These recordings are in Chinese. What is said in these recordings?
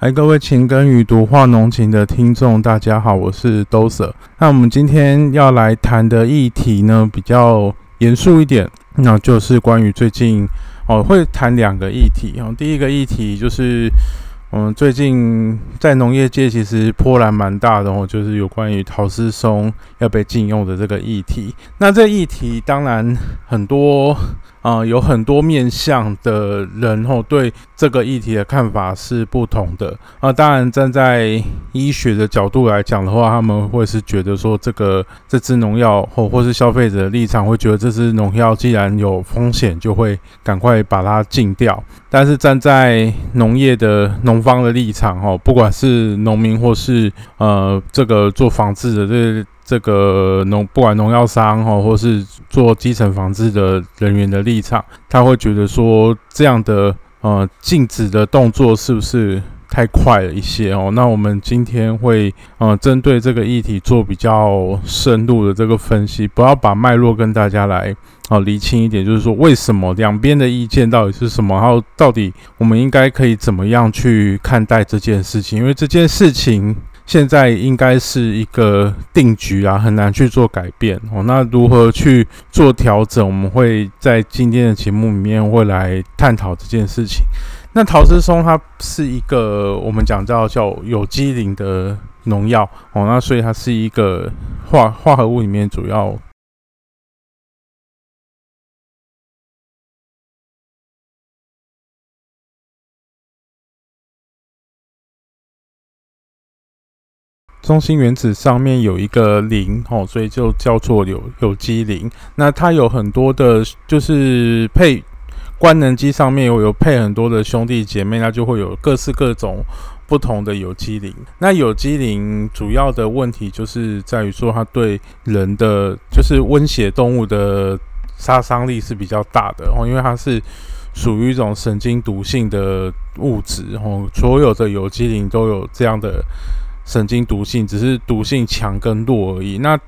来，各位情根与读画浓情的听众，大家好，我是 Doser。那我们今天要来谈的议题呢，比较严肃一点，那就是关于最近哦，会谈两个议题哦。第一个议题就是。嗯，最近在农业界其实波澜蛮大的哦，就是有关于陶丝松要被禁用的这个议题。那这议题当然很多啊，有很多面向的人哦，对这个议题的看法是不同的啊。当然，站在医学的角度来讲的话，他们会是觉得说这个这支农药或或是消费者的立场会觉得这支农药既然有风险，就会赶快把它禁掉。但是站在农业的农方的立场，哦，不管是农民或是呃这个做防治的这这个农，不管农药商哈，或是做基层防治的人员的立场，他会觉得说这样的呃禁止的动作是不是？太快了一些哦，那我们今天会呃针对这个议题做比较深入的这个分析，不要把脉络跟大家来哦厘清一点，就是说为什么两边的意见到底是什么，然后到底我们应该可以怎么样去看待这件事情？因为这件事情现在应该是一个定局啊，很难去做改变哦。那如何去做调整？我们会在今天的节目里面会来探讨这件事情。那陶瓷松它是一个我们讲到叫有机磷的农药哦，那所以它是一个化化合物里面主要中心原子上面有一个磷哦，所以就叫做有有机磷。那它有很多的，就是配。官能机上面有有配很多的兄弟姐妹，那就会有各式各种不同的有机磷。那有机磷主要的问题就是在于说，它对人的就是温血动物的杀伤力是比较大的哦，因为它是属于一种神经毒性的物质哦。所有的有机磷都有这样的神经毒性，只是毒性强跟弱而已。那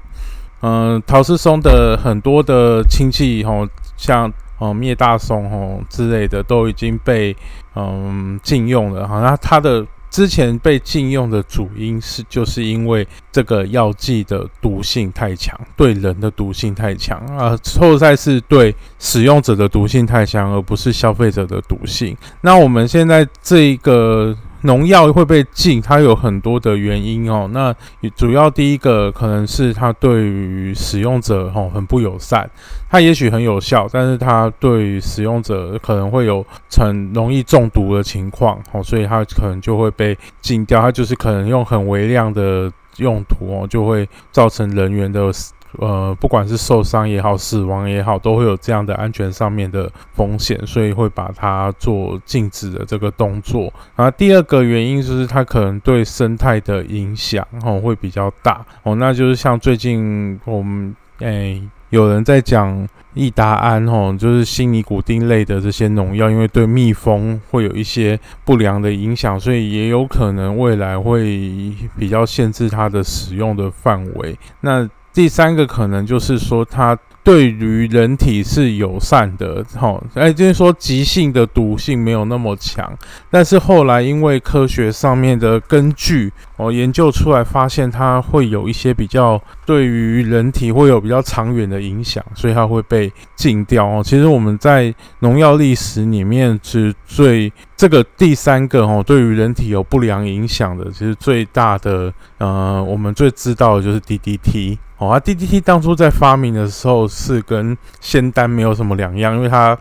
嗯，陶氏松的很多的亲戚吼，像哦，灭大松吼之类的都已经被嗯禁用了。好，那它的之前被禁用的主因是，就是因为这个药剂的毒性太强，对人的毒性太强啊，后在是对使用者的毒性太强，而不是消费者的毒性。那我们现在这一个。农药会被禁，它有很多的原因哦。那主要第一个可能是它对于使用者哦很不友善，它也许很有效，但是它对于使用者可能会有很容易中毒的情况哦，所以它可能就会被禁掉。它就是可能用很微量的用途哦，就会造成人员的。呃，不管是受伤也好，死亡也好，都会有这样的安全上面的风险，所以会把它做禁止的这个动作。啊第二个原因就是它可能对生态的影响哦会比较大哦，那就是像最近我们诶有人在讲益达胺哦，就是新尼古丁类的这些农药，因为对蜜蜂会有一些不良的影响，所以也有可能未来会比较限制它的使用的范围。那第三个可能就是说，它对于人体是友善的，哈，哎，就是说急性的毒性没有那么强，但是后来因为科学上面的根据。哦，研究出来发现它会有一些比较对于人体会有比较长远的影响，所以它会被禁掉哦。其实我们在农药历史里面是最这个第三个哦，对于人体有不良影响的，其实最大的呃，我们最知道的就是 DDT 哦。啊，DDT 当初在发明的时候是跟仙丹没有什么两样，因为它。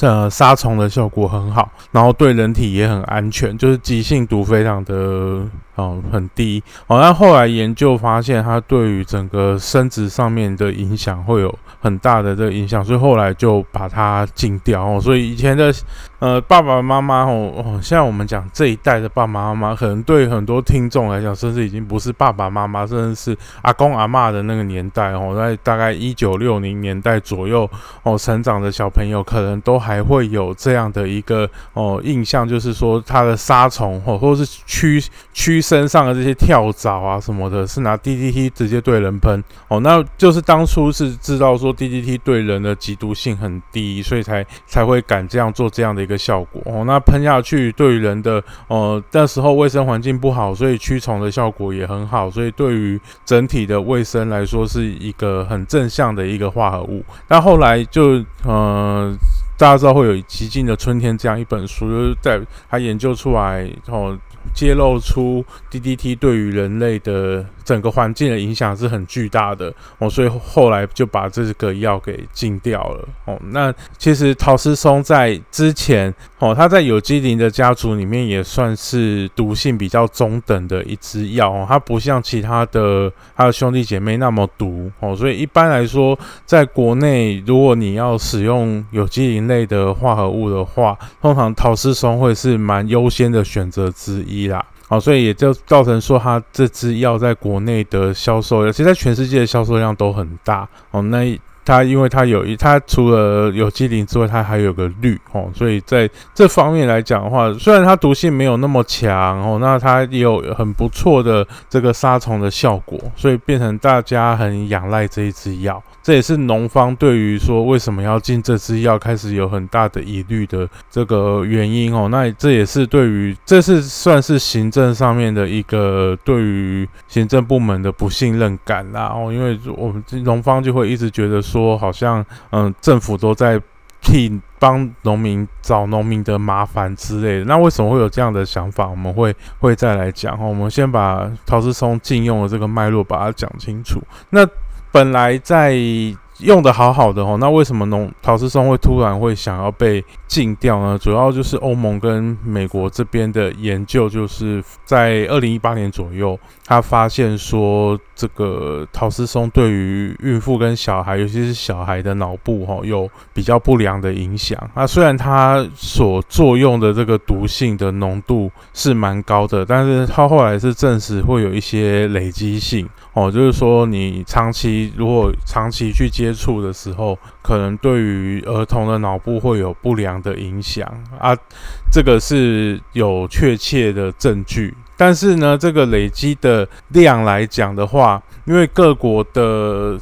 呃杀虫的效果很好，然后对人体也很安全，就是急性毒非常的哦很低。哦，那后来研究发现它对于整个生殖上面的影响会有很大的这个影响，所以后来就把它禁掉。哦，所以以前的。呃，爸爸妈妈哦哦，现在我们讲这一代的爸爸妈妈，可能对很多听众来讲，甚至已经不是爸爸妈妈，甚至是阿公阿妈的那个年代哦，在大概一九六零年代左右哦，成长的小朋友，可能都还会有这样的一个哦印象，就是说他的杀虫哦，或者是驱驱身上的这些跳蚤啊什么的，是拿 DDT 直接对人喷哦，那就是当初是知道说 DDT 对人的极毒性很低，所以才才会敢这样做这样的一个。效果哦。那喷下去对人的呃那时候卫生环境不好，所以驱虫的效果也很好，所以对于整体的卫生来说是一个很正向的一个化合物。那后来就呃大家知道会有《极尽的春天》这样一本书，就是在他研究出来哦。揭露出 DDT 对于人类的整个环境的影响是很巨大的哦，所以后来就把这个药给禁掉了哦。那其实陶斯松在之前哦，他在有机磷的家族里面也算是毒性比较中等的一支药哦，它不像其他的他的兄弟姐妹那么毒哦，所以一般来说，在国内如果你要使用有机磷类的化合物的话，通常陶斯松会是蛮优先的选择之。一啦，好，所以也就造成说，它这支药在国内的销售量，其实在全世界的销售量都很大哦。那它因为它有一，它除了有机磷之外，它还有个氯哦，所以在这方面来讲的话，虽然它毒性没有那么强哦，那它也有很不错的这个杀虫的效果，所以变成大家很仰赖这一支药。这也是农方对于说为什么要进这支药开始有很大的疑虑的这个原因哦。那这也是对于这是算是行政上面的一个对于行政部门的不信任感啦哦，因为我们农方就会一直觉得说好像嗯政府都在替帮农民找农民的麻烦之类的。那为什么会有这样的想法？我们会会再来讲哈。我们先把陶瓷松禁用的这个脉络把它讲清楚。那本来在用的好好的哦，那为什么农陶瓷松会突然会想要被禁掉呢？主要就是欧盟跟美国这边的研究，就是在二零一八年左右，他发现说这个陶瓷松对于孕妇跟小孩，尤其是小孩的脑部哈，有比较不良的影响。那虽然它所作用的这个毒性的浓度是蛮高的，但是它后来是证实会有一些累积性。哦，就是说你长期如果长期去接触的时候，可能对于儿童的脑部会有不良的影响啊，这个是有确切的证据。但是呢，这个累积的量来讲的话，因为各国的。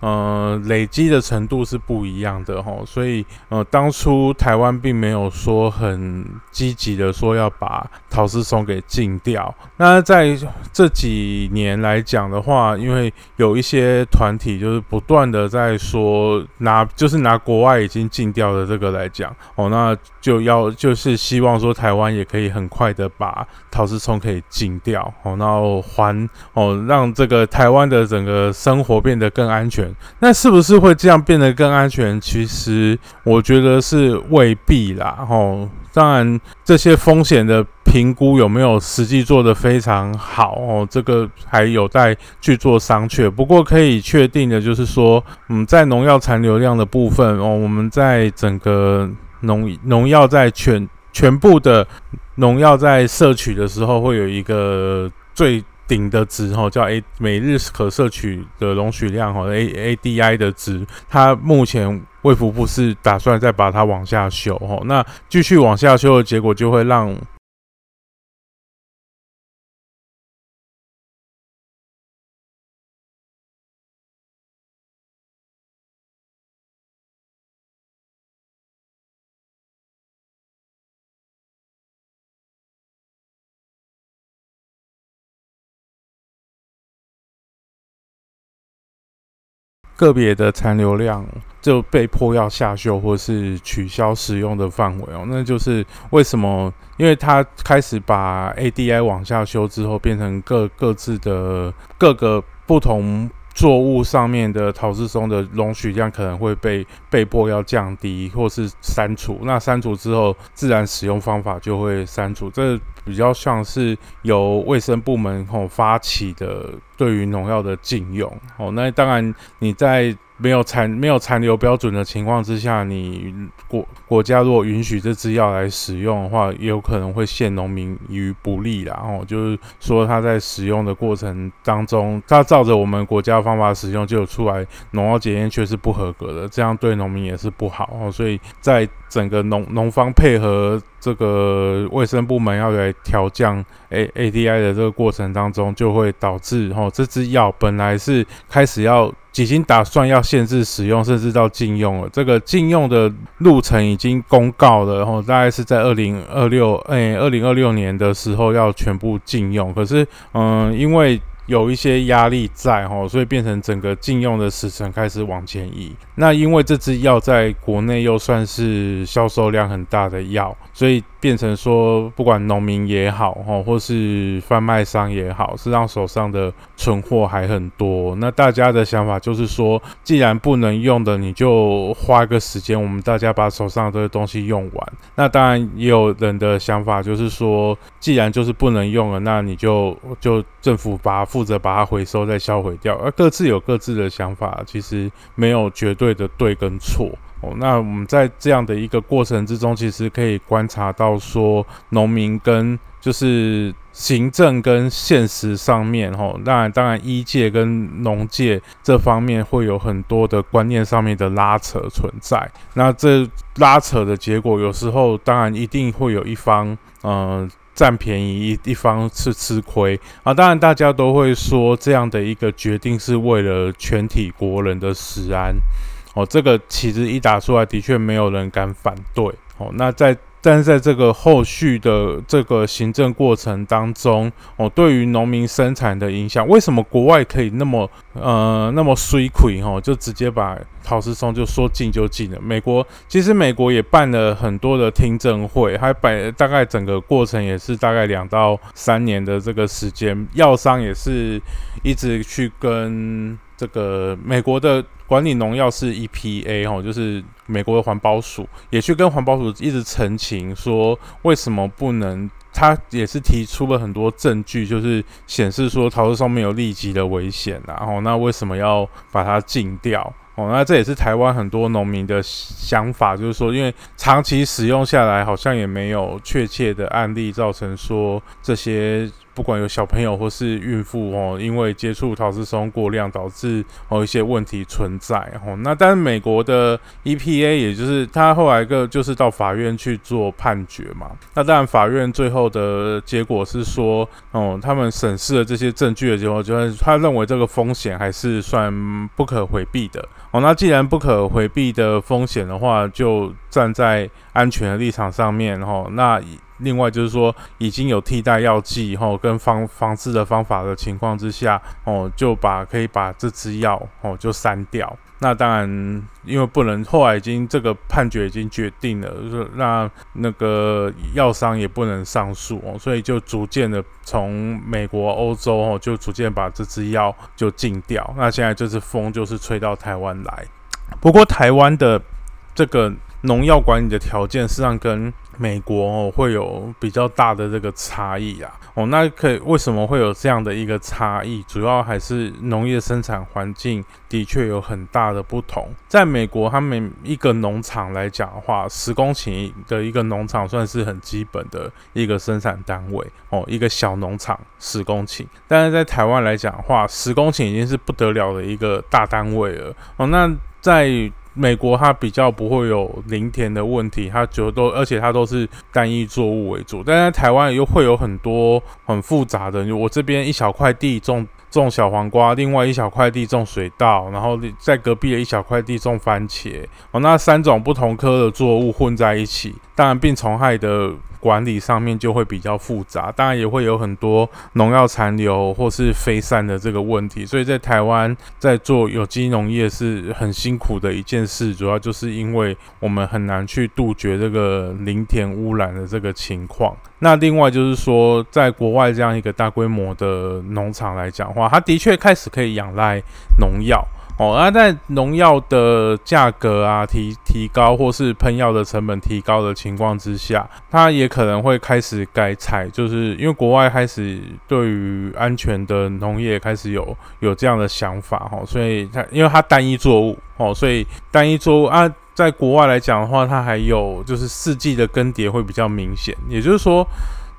呃，累积的程度是不一样的哈，所以呃，当初台湾并没有说很积极的说要把陶瓷松给禁掉。那在这几年来讲的话，因为有一些团体就是不断的在说拿，就是拿国外已经禁掉的这个来讲哦，那就要就是希望说台湾也可以很快的把陶瓷松可以禁掉哦，然后还哦让这个台湾的整个生活变得更安全。那是不是会这样变得更安全？其实我觉得是未必啦。哦，当然这些风险的评估有没有实际做得非常好哦，这个还有待去做商榷。不过可以确定的就是说，嗯，在农药残留量的部分哦，我们在整个农农药在全全部的农药在摄取的时候，会有一个最。顶的值哈叫 A 每日可摄取的容许量哈 A A D I 的值，它目前卫福部是打算再把它往下修哈，那继续往下修的结果就会让。个别的残留量就被迫要下修或是取消使用的范围哦，那就是为什么？因为它开始把 ADI 往下修之后，变成各各自的各个不同作物上面的陶瓷松的容许量可能会被被迫要降低或是删除。那删除之后，自然使用方法就会删除。这比较像是由卫生部门吼发起的。对于农药的禁用，哦，那当然你在。没有残没有残留标准的情况之下，你国国家如果允许这支药来使用的话，也有可能会陷农民于不利啦。哦，就是说他在使用的过程当中，他照着我们国家方法使用，就有出来农药检验却是不合格的，这样对农民也是不好哦。所以在整个农农方配合这个卫生部门要来调降 A A D I 的这个过程当中，就会导致哦这支药本来是开始要。已经打算要限制使用，甚至到禁用了。这个禁用的路程已经公告了，然后大概是在二零二六，哎，二零二六年的时候要全部禁用。可是，嗯，因为有一些压力在哈，所以变成整个禁用的时程开始往前移。那因为这支药在国内又算是销售量很大的药，所以变成说，不管农民也好哈，或是贩卖商也好，是让手上的存货还很多。那大家的想法就是说，既然不能用的，你就花个时间，我们大家把手上这些东西用完。那当然也有人的想法就是说，既然就是不能用了，那你就就政府把。负责把它回收再销毁掉，而各自有各自的想法，其实没有绝对的对跟错哦。那我们在这样的一个过程之中，其实可以观察到说，农民跟就是行政跟现实上面，吼，当然当然医界跟农界这方面会有很多的观念上面的拉扯存在。那这拉扯的结果，有时候当然一定会有一方，嗯。占便宜一一方是吃亏啊！当然，大家都会说这样的一个决定是为了全体国人的食安哦。这个其实一打出来，的确没有人敢反对哦。那在但是在这个后续的这个行政过程当中，哦，对于农民生产的影响，为什么国外可以那么呃那么衰亏哈，就直接把陶瓷松就说禁就禁了？美国其实美国也办了很多的听证会，还摆大概整个过程也是大概两到三年的这个时间，药商也是一直去跟这个美国的。管理农药是 EPA 哈，就是美国的环保署，也去跟环保署一直澄清说，为什么不能？他也是提出了很多证据，就是显示说陶瓷上面有立即的危险，然后那为什么要把它禁掉？哦，那这也是台湾很多农民的想法，就是说，因为长期使用下来，好像也没有确切的案例造成说这些。不管有小朋友或是孕妇哦，因为接触陶瓷松过量导致哦一些问题存在哦。那但是美国的 EPA 也就是他后来个就是到法院去做判决嘛。那当然法院最后的结果是说哦，他们审视了这些证据的结果，就是他认为这个风险还是算不可回避的哦。那既然不可回避的风险的话，就站在安全的立场上面哦，那。另外就是说，已经有替代药剂吼跟防防治的方法的情况之下，哦，就把可以把这支药哦就删掉。那当然，因为不能，后来已经这个判决已经决定了，那那个药商也不能上诉哦，所以就逐渐的从美国、欧洲哦，就逐渐把这支药就禁掉。那现在就是风就是吹到台湾来，不过台湾的这个农药管理的条件实际上跟美国哦会有比较大的这个差异啊哦，那可以为什么会有这样的一个差异？主要还是农业生产环境的确有很大的不同。在美国，他们一个农场来讲的话，十公顷的一个农场算是很基本的一个生产单位哦，一个小农场十公顷。但是在台湾来讲的话，十公顷已经是不得了的一个大单位了哦。那在美国它比较不会有林田的问题，它就都而且它都是单一作物为主。但在台湾又会有很多很复杂的，我这边一小块地种种小黄瓜，另外一小块地种水稻，然后在隔壁的一小块地种番茄，哦，那三种不同科的作物混在一起，当然病虫害的。管理上面就会比较复杂，当然也会有很多农药残留或是飞散的这个问题，所以在台湾在做有机农业是很辛苦的一件事，主要就是因为我们很难去杜绝这个林田污染的这个情况。那另外就是说，在国外这样一个大规模的农场来讲话，它的确开始可以仰赖农药。哦，那在农药的价格啊提提高，或是喷药的成本提高的情况之下，它也可能会开始改采，就是因为国外开始对于安全的农业开始有有这样的想法哈，所以它因为它单一作物哦，所以单一作物啊，在国外来讲的话，它还有就是四季的更迭会比较明显，也就是说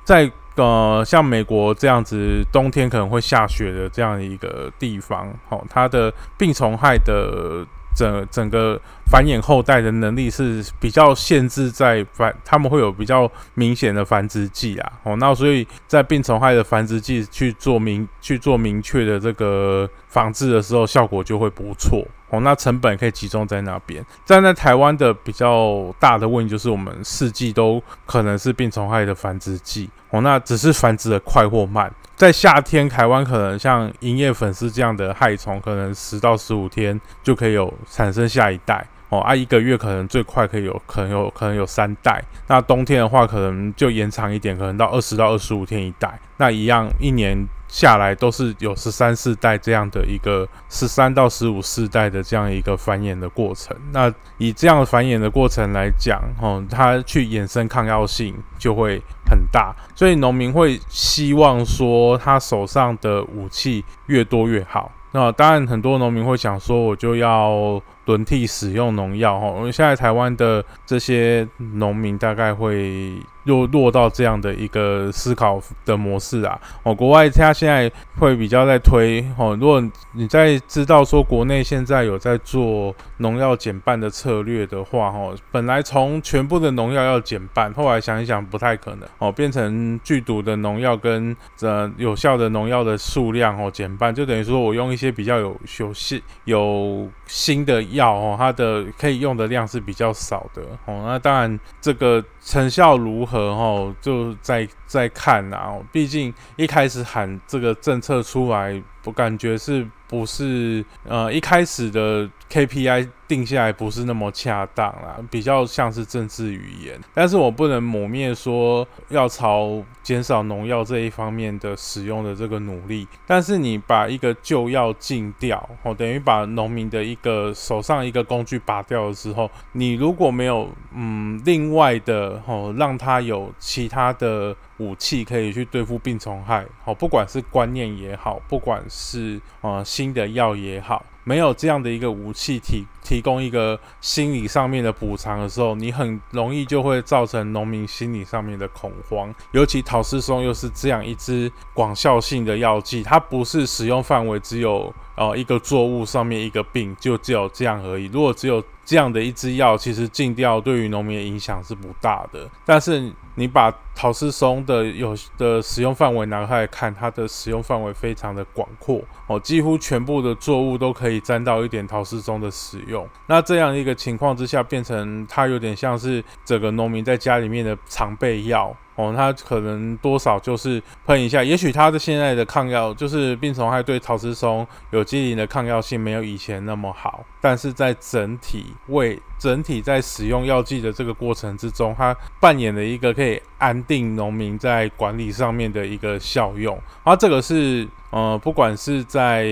在。呃，像美国这样子，冬天可能会下雪的这样一个地方，好，它的病虫害的整整个繁衍后代的能力是比较限制在繁，他们会有比较明显的繁殖季啊，哦，那所以在病虫害的繁殖季去做明去做明确的这个防治的时候，效果就会不错。哦，那成本可以集中在那边。站在台湾的比较大的问题就是，我们四季都可能是病虫害的繁殖季。哦，那只是繁殖的快或慢。在夏天，台湾可能像银叶粉丝这样的害虫，可能十到十五天就可以有产生下一代。哦，啊，一个月可能最快可以有，可能有可能有三代。那冬天的话，可能就延长一点，可能到二十到二十五天一代。那一样，一年。下来都是有十三四代这样的一个十三到十五四代的这样一个繁衍的过程。那以这样的繁衍的过程来讲，哦，它去衍生抗药性就会很大。所以农民会希望说，他手上的武器越多越好。那当然，很多农民会想说，我就要轮替使用农药。哈，我们现在台湾的这些农民大概会。又落到这样的一个思考的模式啊！哦，国外他现在会比较在推哦。如果你在知道说国内现在有在做农药减半的策略的话，哦，本来从全部的农药要减半，后来想一想不太可能哦，变成剧毒的农药跟呃有效的农药的数量哦减半，就等于说我用一些比较有有新有新的药哦，它的可以用的量是比较少的哦。那当然这个成效如何？哦就在在看啊，毕竟一开始喊这个政策出来，我感觉是不是呃一开始的 KPI。定下来不是那么恰当啦，比较像是政治语言。但是我不能抹灭说要朝减少农药这一方面的使用的这个努力。但是你把一个旧药禁掉，哦，等于把农民的一个手上一个工具拔掉的时候，你如果没有嗯另外的哦让他有其他的武器可以去对付病虫害，哦，不管是观念也好，不管是呃新的药也好。没有这样的一个武器提提供一个心理上面的补偿的时候，你很容易就会造成农民心理上面的恐慌。尤其陶氏松又是这样一支广效性的药剂，它不是使用范围只有呃一个作物上面一个病，就只有这样而已。如果只有这样的一支药，其实禁掉对于农民的影响是不大的。但是你把陶氏松的有的使用范围拿开来看，它的使用范围非常的广阔哦，几乎全部的作物都可以沾到一点陶氏松的使用。那这样一个情况之下，变成它有点像是整个农民在家里面的常备药。哦，它可能多少就是喷一下，也许它的现在的抗药就是病虫害对陶瓷松有机磷的抗药性没有以前那么好，但是在整体为整体在使用药剂的这个过程之中，它扮演了一个可以安定农民在管理上面的一个效用，而这个是。呃，不管是在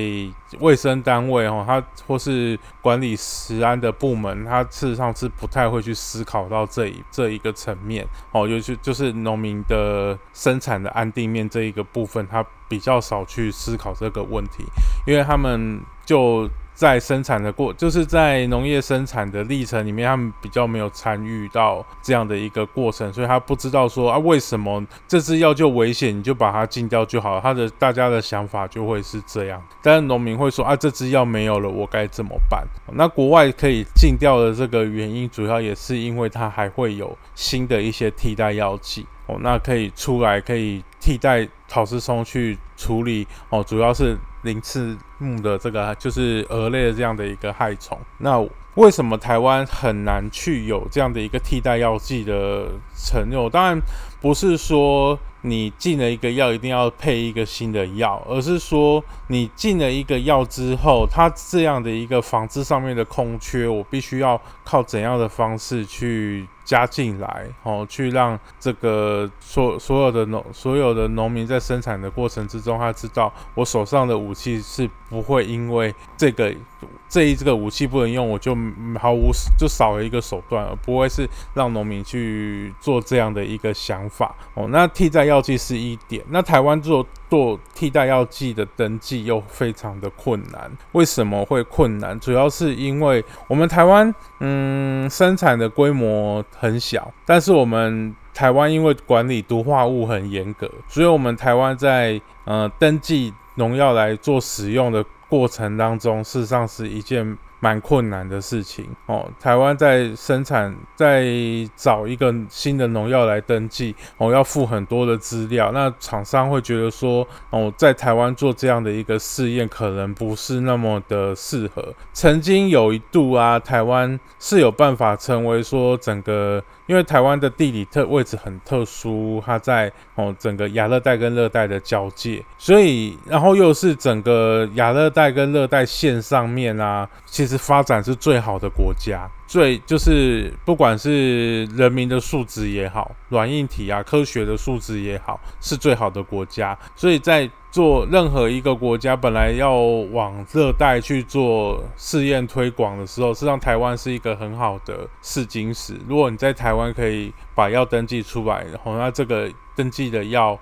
卫生单位哦，它或是管理食安的部门，它事实上是不太会去思考到这一这一个层面哦，尤其就是农民的生产的安定面这一个部分，他比较少去思考这个问题，因为他们就。在生产的过，就是在农业生产的历程里面，他们比较没有参与到这样的一个过程，所以他不知道说啊，为什么这支药就危险，你就把它禁掉就好了。他的大家的想法就会是这样，但是农民会说啊，这支药没有了，我该怎么办？那国外可以禁掉的这个原因，主要也是因为它还会有新的一些替代药剂哦，那可以出来可以替代陶氏松去处理哦，主要是。鳞翅目的这个就是蛾类的这样的一个害虫，那为什么台湾很难去有这样的一个替代药剂的承诺？当然不是说你进了一个药一定要配一个新的药，而是说你进了一个药之后，它这样的一个防治上面的空缺，我必须要靠怎样的方式去？加进来，哦，去让这个所所有的农所有的农民在生产的过程之中，他知道我手上的武器是不会因为这个这一这个武器不能用，我就毫无就少了一个手段，而不会是让农民去做这样的一个想法。哦，那替代药剂是一点，那台湾做做替代药剂的登记又非常的困难。为什么会困难？主要是因为我们台湾嗯生产的规模。很小，但是我们台湾因为管理毒化物很严格，所以我们台湾在呃登记农药来做使用的过程当中，事实上是一件。蛮困难的事情哦。台湾在生产，在找一个新的农药来登记哦，要付很多的资料。那厂商会觉得说哦，在台湾做这样的一个试验，可能不是那么的适合。曾经有一度啊，台湾是有办法成为说整个。因为台湾的地理特位置很特殊，它在哦整个亚热带跟热带的交界，所以然后又是整个亚热带跟热带线上面啊，其实发展是最好的国家。最就是不管是人民的素质也好，软硬体啊，科学的素质也好，是最好的国家。所以在做任何一个国家本来要往热带去做试验推广的时候，实际上台湾是一个很好的试金石。如果你在台湾可以把药登记出来，然后那这个登记的药。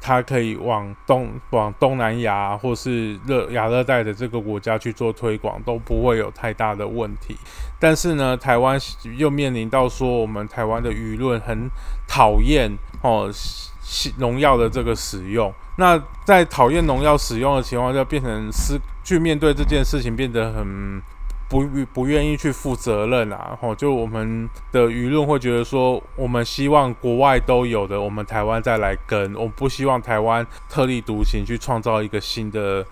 它可以往东、往东南亚或是热亚热带的这个国家去做推广，都不会有太大的问题。但是呢，台湾又面临到说，我们台湾的舆论很讨厌哦农药的这个使用。那在讨厌农药使用的情况下，变成失去面对这件事情变得很。不不愿意去负责任啊，吼，就我们的舆论会觉得说，我们希望国外都有的，我们台湾再来跟，我们不希望台湾特立独行去创造一个新的。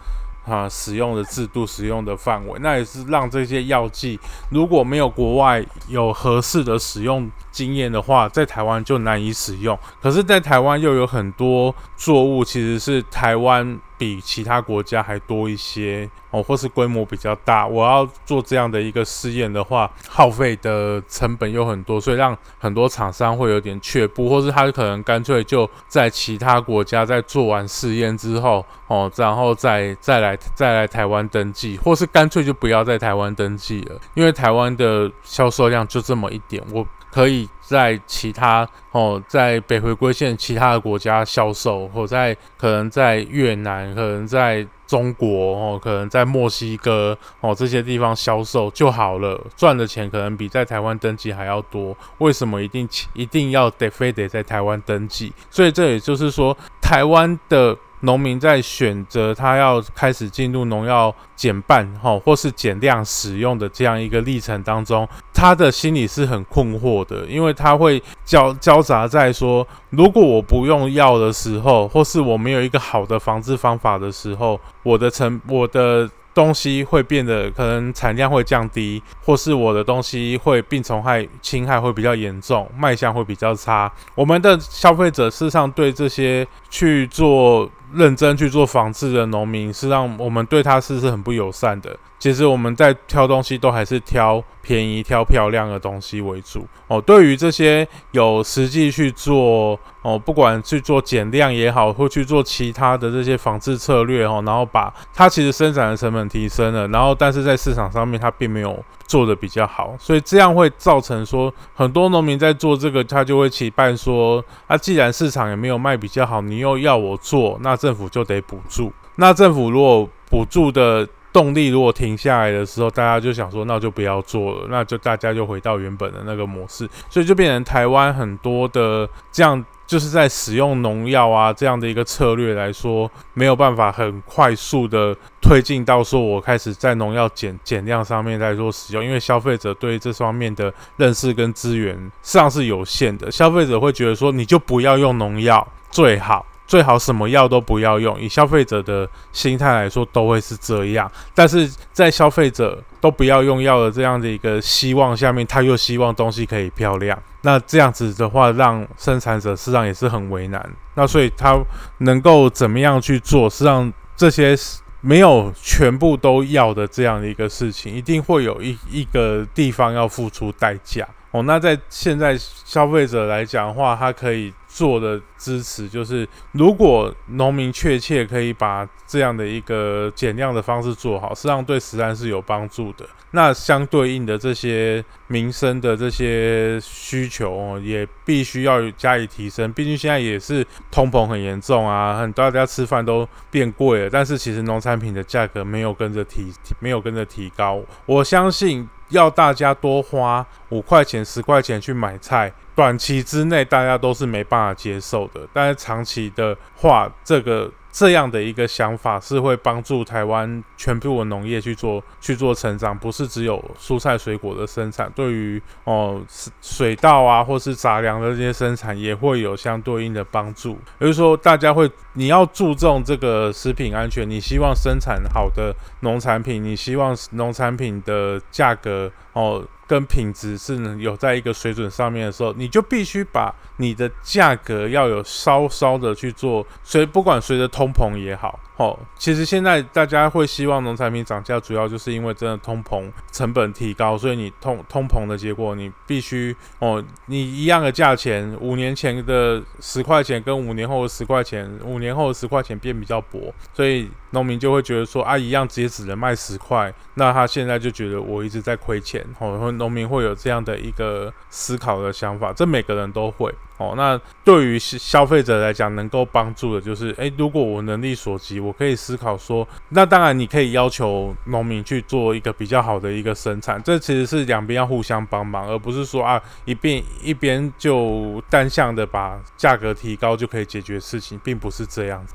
啊，使用的制度、使用的范围，那也是让这些药剂如果没有国外有合适的使用经验的话，在台湾就难以使用。可是，在台湾又有很多作物，其实是台湾比其他国家还多一些哦，或是规模比较大。我要做这样的一个试验的话，耗费的成本又很多，所以让很多厂商会有点却步，或是他可能干脆就在其他国家在做完试验之后哦，然后再再来。再来台湾登记，或是干脆就不要在台湾登记了，因为台湾的销售量就这么一点，我可以在其他哦，在北回归线其他的国家销售，或在可能在越南，可能在中国哦，可能在墨西哥哦这些地方销售就好了，赚的钱可能比在台湾登记还要多。为什么一定一定要得非得在台湾登记？所以这也就是说，台湾的。农民在选择他要开始进入农药减半哈，或是减量使用的这样一个历程当中，他的心里是很困惑的，因为他会交交杂在说，如果我不用药的时候，或是我没有一个好的防治方法的时候，我的成我的。东西会变得可能产量会降低，或是我的东西会病虫害侵害会比较严重，卖相会比较差。我们的消费者事实上对这些去做认真去做防治的农民，是让我们对他是是很不友善的。其实我们在挑东西都还是挑便宜、挑漂亮的东西为主哦。对于这些有实际去做哦，不管去做减量也好，或去做其他的这些仿制策略哦，然后把它其实生产的成本提升了，然后但是在市场上面它并没有做的比较好，所以这样会造成说很多农民在做这个，他就会期盼说，啊，既然市场也没有卖比较好，你又要我做，那政府就得补助。那政府如果补助的动力如果停下来的时候，大家就想说，那就不要做了，那就大家就回到原本的那个模式，所以就变成台湾很多的这样，就是在使用农药啊这样的一个策略来说，没有办法很快速的推进到说我开始在农药减减量上面在做使用，因为消费者对这方面的认识跟资源上是有限的，消费者会觉得说，你就不要用农药最好。最好什么药都不要用，以消费者的心态来说，都会是这样。但是在消费者都不要用药的这样的一个希望下面，他又希望东西可以漂亮，那这样子的话，让生产者实际上也是很为难。那所以他能够怎么样去做，是让这些没有全部都要的这样的一个事情，一定会有一一个地方要付出代价。哦，那在现在消费者来讲的话，他可以。做的支持就是，如果农民确切可以把这样的一个减量的方式做好，实际上对实案是有帮助的。那相对应的这些民生的这些需求哦，也必须要加以提升。毕竟现在也是通膨很严重啊，很大家吃饭都变贵了，但是其实农产品的价格没有跟着提，没有跟着提高。我相信要大家多花五块钱、十块钱去买菜。短期之内大家都是没办法接受的，但是长期的话，这个这样的一个想法是会帮助台湾全部的农业去做去做成长，不是只有蔬菜水果的生产，对于哦水稻啊或是杂粮的这些生产也会有相对应的帮助。也就是说，大家会你要注重这个食品安全，你希望生产好的农产品，你希望农产品的价格哦。跟品质是有在一个水准上面的时候，你就必须把你的价格要有稍稍的去做，随不管随着通膨也好。哦，其实现在大家会希望农产品涨价，主要就是因为真的通膨成本提高，所以你通通膨的结果，你必须哦，你一样的价钱，五年前的十块钱跟五年后的十块钱，五年后的十块钱变比较薄，所以农民就会觉得说啊，一样直接只能卖十块，那他现在就觉得我一直在亏钱，哦，农民会有这样的一个思考的想法，这每个人都会。哦，那对于消费者来讲，能够帮助的就是，诶，如果我能力所及，我可以思考说，那当然你可以要求农民去做一个比较好的一个生产，这其实是两边要互相帮忙，而不是说啊一边一边就单向的把价格提高就可以解决事情，并不是这样子。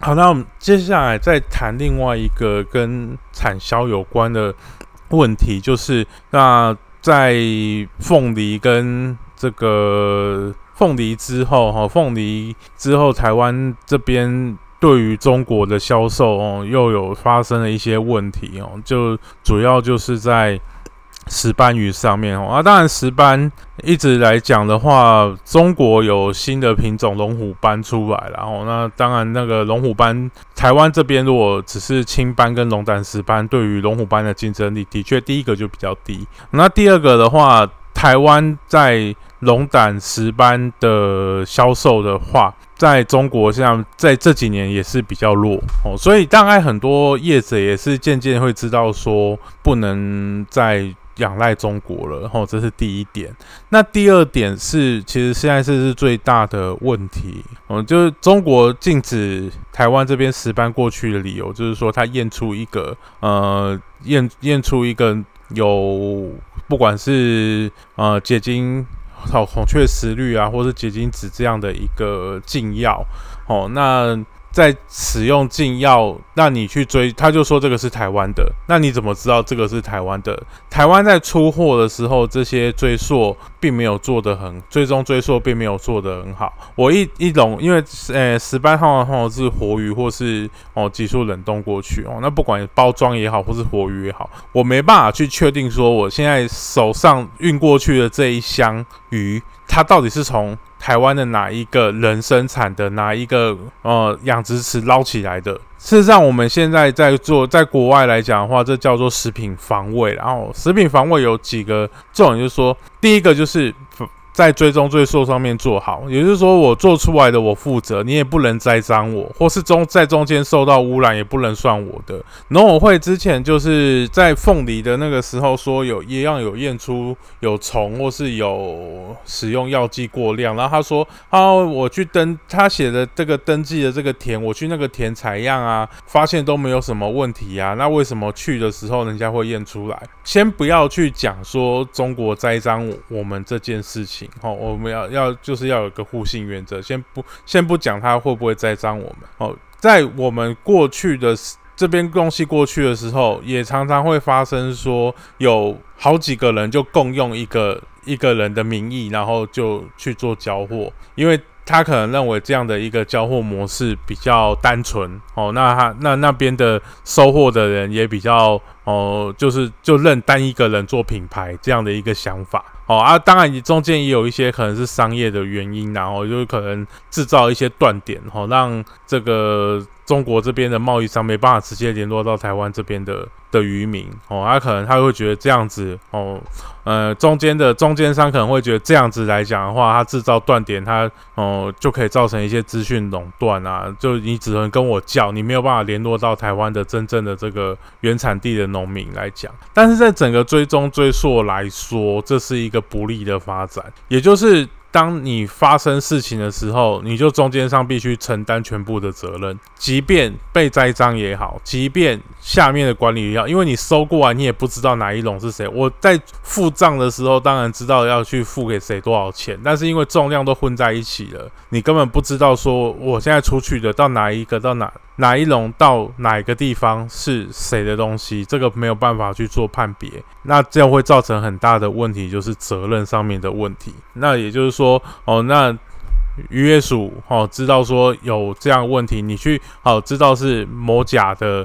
好，那我们接下来再谈另外一个跟产销有关的问题，就是那在凤梨跟这个。凤梨之后，哈，凤梨之后，台湾这边对于中国的销售哦，又有发生了一些问题哦，就主要就是在石斑鱼上面哦，啊，当然石斑一直来讲的话，中国有新的品种龙虎斑出来了哦，那当然那个龙虎斑，台湾这边如果只是青斑跟龙胆石斑，对于龙虎斑的竞争力的确第一个就比较低，那第二个的话，台湾在龙胆石斑的销售的话，在中国像在这几年也是比较弱哦，所以大概很多业者也是渐渐会知道说，不能再仰赖中国了。哦，这是第一点。那第二点是，其实现在这是最大的问题哦，就是中国禁止台湾这边石斑过去的理由，就是说它验出一个呃验验出一个有不管是呃结晶。好，孔雀石绿啊，或是结晶子这样的一个禁药，哦，那。在使用禁药，那你去追，他就说这个是台湾的，那你怎么知道这个是台湾的？台湾在出货的时候，这些追溯并没有做得很，最终追溯并没有做得很好。我一一笼，因为呃石斑号的号是活鱼或是哦急速冷冻过去哦，那不管包装也好，或是活鱼也好，我没办法去确定说我现在手上运过去的这一箱鱼，它到底是从。台湾的哪一个人生产的哪一个呃养殖池捞起来的？事实上，我们现在在做，在国外来讲的话，这叫做食品防卫。然后，食品防卫有几个重点，就是说，第一个就是。在追踪追溯上面做好，也就是说，我做出来的我负责，你也不能栽赃我，或是中在中间受到污染也不能算我的。农委会之前就是在凤梨的那个时候说有一样有验出有虫或是有使用药剂过量，然后他说啊，我去登他写的这个登记的这个田，我去那个田采样啊，发现都没有什么问题啊，那为什么去的时候人家会验出来？先不要去讲说中国栽赃我们这件事情。好，我们要要就是要有个互信原则，先不先不讲他会不会栽赃我们。哦，在我们过去的这边东西过去的时候，也常常会发生说有好几个人就共用一个一个人的名义，然后就去做交货，因为。他可能认为这样的一个交货模式比较单纯哦，那他那那边的收货的人也比较哦，就是就认单一个人做品牌这样的一个想法哦啊，当然你中间也有一些可能是商业的原因，然后就是可能制造一些断点哦，让这个。中国这边的贸易商没办法直接联络到台湾这边的的渔民哦，他可能他会觉得这样子哦，呃，中间的中间商可能会觉得这样子来讲的话，他制造断点，他哦就可以造成一些资讯垄断啊，就你只能跟我叫，你没有办法联络到台湾的真正的这个原产地的农民来讲。但是在整个追踪追溯来说，这是一个不利的发展，也就是。当你发生事情的时候，你就中间商必须承担全部的责任，即便被栽赃也好，即便下面的管理要，因为你收过来，你也不知道哪一笼是谁。我在付账的时候，当然知道要去付给谁多少钱，但是因为重量都混在一起了，你根本不知道说我现在出去的到哪一个到哪哪一笼到哪一个地方是谁的东西，这个没有办法去做判别，那这样会造成很大的问题，就是责任上面的问题。那也就是说，哦，那。渔业署哦，知道说有这样问题，你去哦，知道是某甲的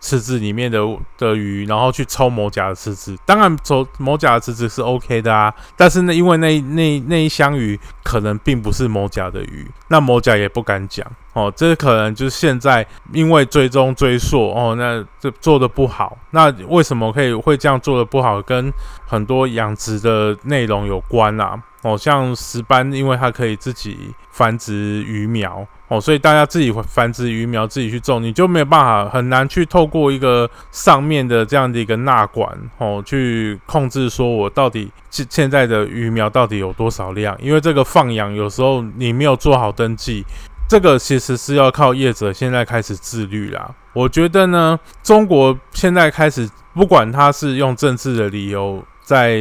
池子里面的的鱼，然后去抽某甲的池子，当然抽某甲的池子是 OK 的啊。但是呢，因为那那那一箱鱼可能并不是某甲的鱼，那某甲也不敢讲哦。这可能就是现在因为追踪追溯哦，那这做的不好。那为什么可以会这样做的不好？跟很多养殖的内容有关啊。哦，像石斑，因为它可以自己繁殖鱼苗哦，所以大家自己繁殖鱼苗，自己去种，你就没有办法很难去透过一个上面的这样的一个纳管哦，去控制说我到底现现在的鱼苗到底有多少量？因为这个放养有时候你没有做好登记，这个其实是要靠业者现在开始自律啦。我觉得呢，中国现在开始不管他是用政治的理由在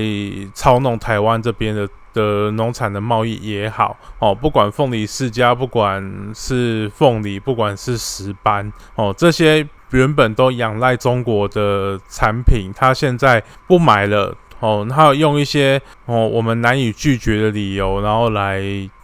操弄台湾这边的。的农产的贸易也好哦，不管凤梨世家，不管是凤梨，不管是石斑哦，这些原本都仰赖中国的产品，他现在不买了哦，他用一些哦我们难以拒绝的理由，然后来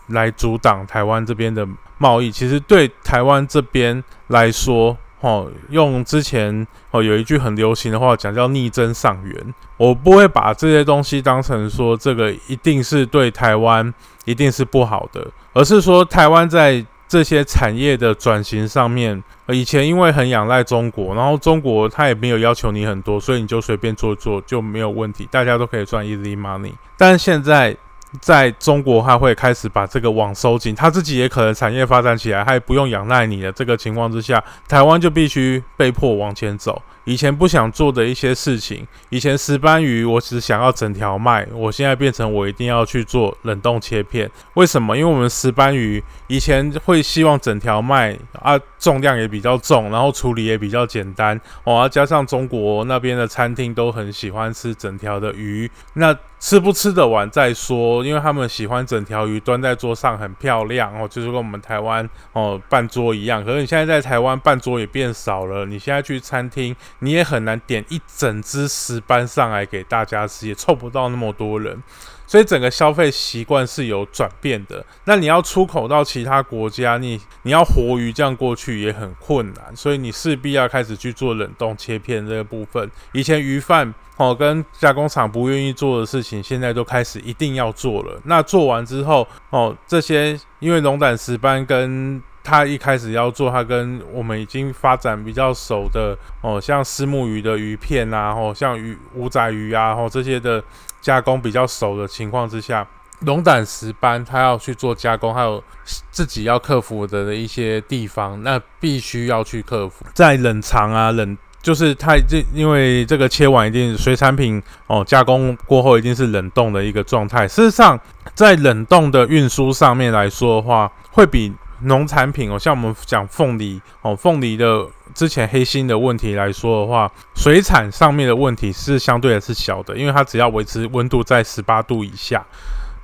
来阻挡台湾这边的贸易。其实对台湾这边来说，哦，用之前哦有一句很流行的话讲叫逆增上缘，我不会把这些东西当成说这个一定是对台湾一定是不好的，而是说台湾在这些产业的转型上面，以前因为很仰赖中国，然后中国它也没有要求你很多，所以你就随便做做就没有问题，大家都可以赚 easy money，但现在。在中国，他会开始把这个网收紧，他自己也可能产业发展起来，他也不用仰赖你的这个情况之下，台湾就必须被迫往前走。以前不想做的一些事情，以前石斑鱼我只想要整条卖，我现在变成我一定要去做冷冻切片。为什么？因为我们石斑鱼以前会希望整条卖啊，重量也比较重，然后处理也比较简单哦。加上中国那边的餐厅都很喜欢吃整条的鱼，那吃不吃得完再说，因为他们喜欢整条鱼端在桌上很漂亮哦，就是跟我们台湾哦半桌一样。可是你现在在台湾半桌也变少了，你现在去餐厅。你也很难点一整只石斑上来给大家吃，也凑不到那么多人。所以整个消费习惯是有转变的。那你要出口到其他国家，你你要活鱼这样过去也很困难。所以你势必要开始去做冷冻切片这个部分。以前鱼贩哦跟加工厂不愿意做的事情，现在都开始一定要做了。那做完之后哦，这些因为龙胆石斑跟他一开始要做，他跟我们已经发展比较熟的哦，像丝木鱼的鱼片啊，哦，像鱼五仔鱼啊，哦这些的加工比较熟的情况之下，龙胆石斑它要去做加工，还有自己要克服的一些地方，那必须要去克服。在冷藏啊，冷就是它这因为这个切完一定水产品哦，加工过后一定是冷冻的一个状态。事实上，在冷冻的运输上面来说的话，会比农产品哦，像我们讲凤梨哦，凤梨的之前黑心的问题来说的话，水产上面的问题是相对的是小的，因为它只要维持温度在十八度以下，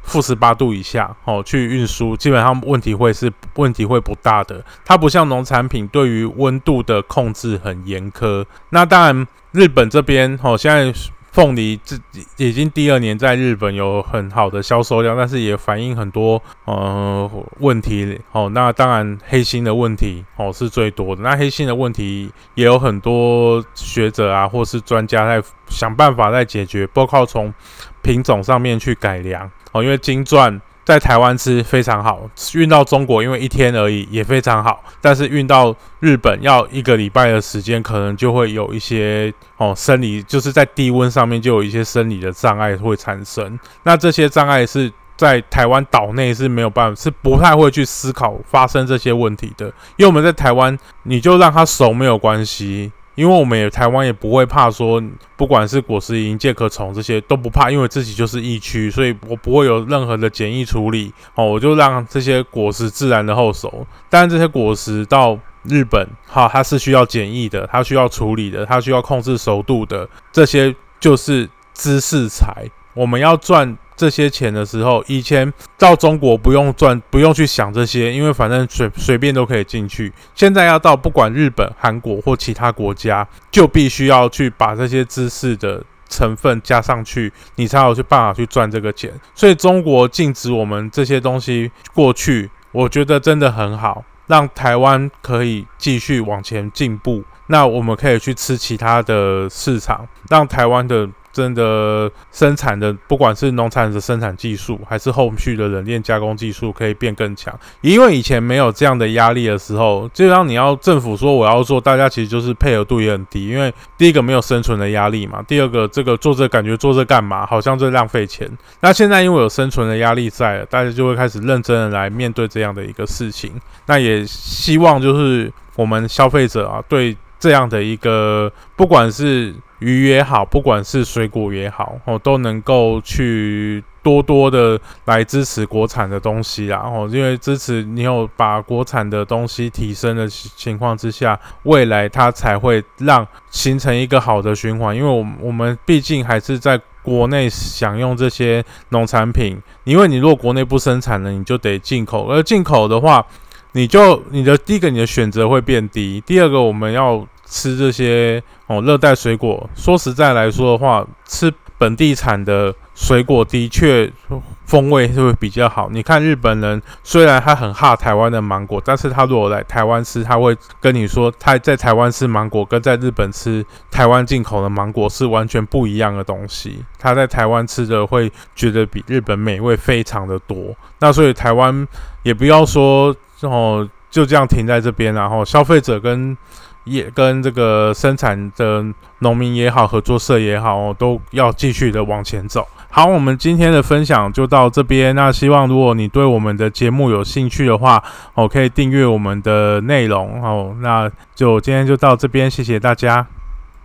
负十八度以下哦，去运输基本上问题会是问题会不大的。它不像农产品对于温度的控制很严苛。那当然，日本这边哦，现在。凤梨这已经第二年在日本有很好的销售量，但是也反映很多呃问题哦。那当然黑心的问题哦是最多的。那黑心的问题也有很多学者啊或是专家在想办法在解决，包括从品种上面去改良哦。因为金钻。在台湾吃非常好，运到中国因为一天而已也非常好，但是运到日本要一个礼拜的时间，可能就会有一些哦生理，就是在低温上面就有一些生理的障碍会产生。那这些障碍是在台湾岛内是没有办法，是不太会去思考发生这些问题的，因为我们在台湾，你就让它熟没有关系。因为我们也台湾也不会怕说，不管是果实蝇、介壳虫这些都不怕，因为自己就是疫区，所以我不会有任何的检疫处理哦，我就让这些果实自然的后熟。但，这些果实到日本哈，它是需要检疫的，它需要处理的，它需要控制熟度的，这些就是知识财。我们要赚。这些钱的时候，以前到中国不用赚，不用去想这些，因为反正随随便都可以进去。现在要到不管日本、韩国或其他国家，就必须要去把这些知识的成分加上去，你才有去办法去赚这个钱。所以中国禁止我们这些东西过去，我觉得真的很好，让台湾可以继续往前进步。那我们可以去吃其他的市场，让台湾的。真的生产的，不管是农产的生产技术，还是后续的冷链加工技术，可以变更强。因为以前没有这样的压力的时候，就让你要政府说我要做，大家其实就是配合度也很低。因为第一个没有生存的压力嘛，第二个这个做这感觉做这干嘛，好像在浪费钱。那现在因为有生存的压力在了，大家就会开始认真的来面对这样的一个事情。那也希望就是我们消费者啊，对这样的一个不管是。鱼也好，不管是水果也好，哦，都能够去多多的来支持国产的东西啦。哦，因为支持你有把国产的东西提升的情况之下，未来它才会让形成一个好的循环。因为我我们毕竟还是在国内享用这些农产品，因为你如果国内不生产了，你就得进口，而进口的话，你就你的第一个你的选择会变低，第二个我们要。吃这些哦，热带水果。说实在来说的话，吃本地产的水果的确风味是会比较好。你看日本人，虽然他很哈台湾的芒果，但是他如果来台湾吃，他会跟你说，他在台湾吃芒果跟在日本吃台湾进口的芒果是完全不一样的东西。他在台湾吃的会觉得比日本美味非常的多。那所以台湾也不要说哦，就这样停在这边，然后消费者跟。也跟这个生产的农民也好，合作社也好，都要继续的往前走。好，我们今天的分享就到这边。那希望如果你对我们的节目有兴趣的话，哦，可以订阅我们的内容。哦，那就今天就到这边，谢谢大家。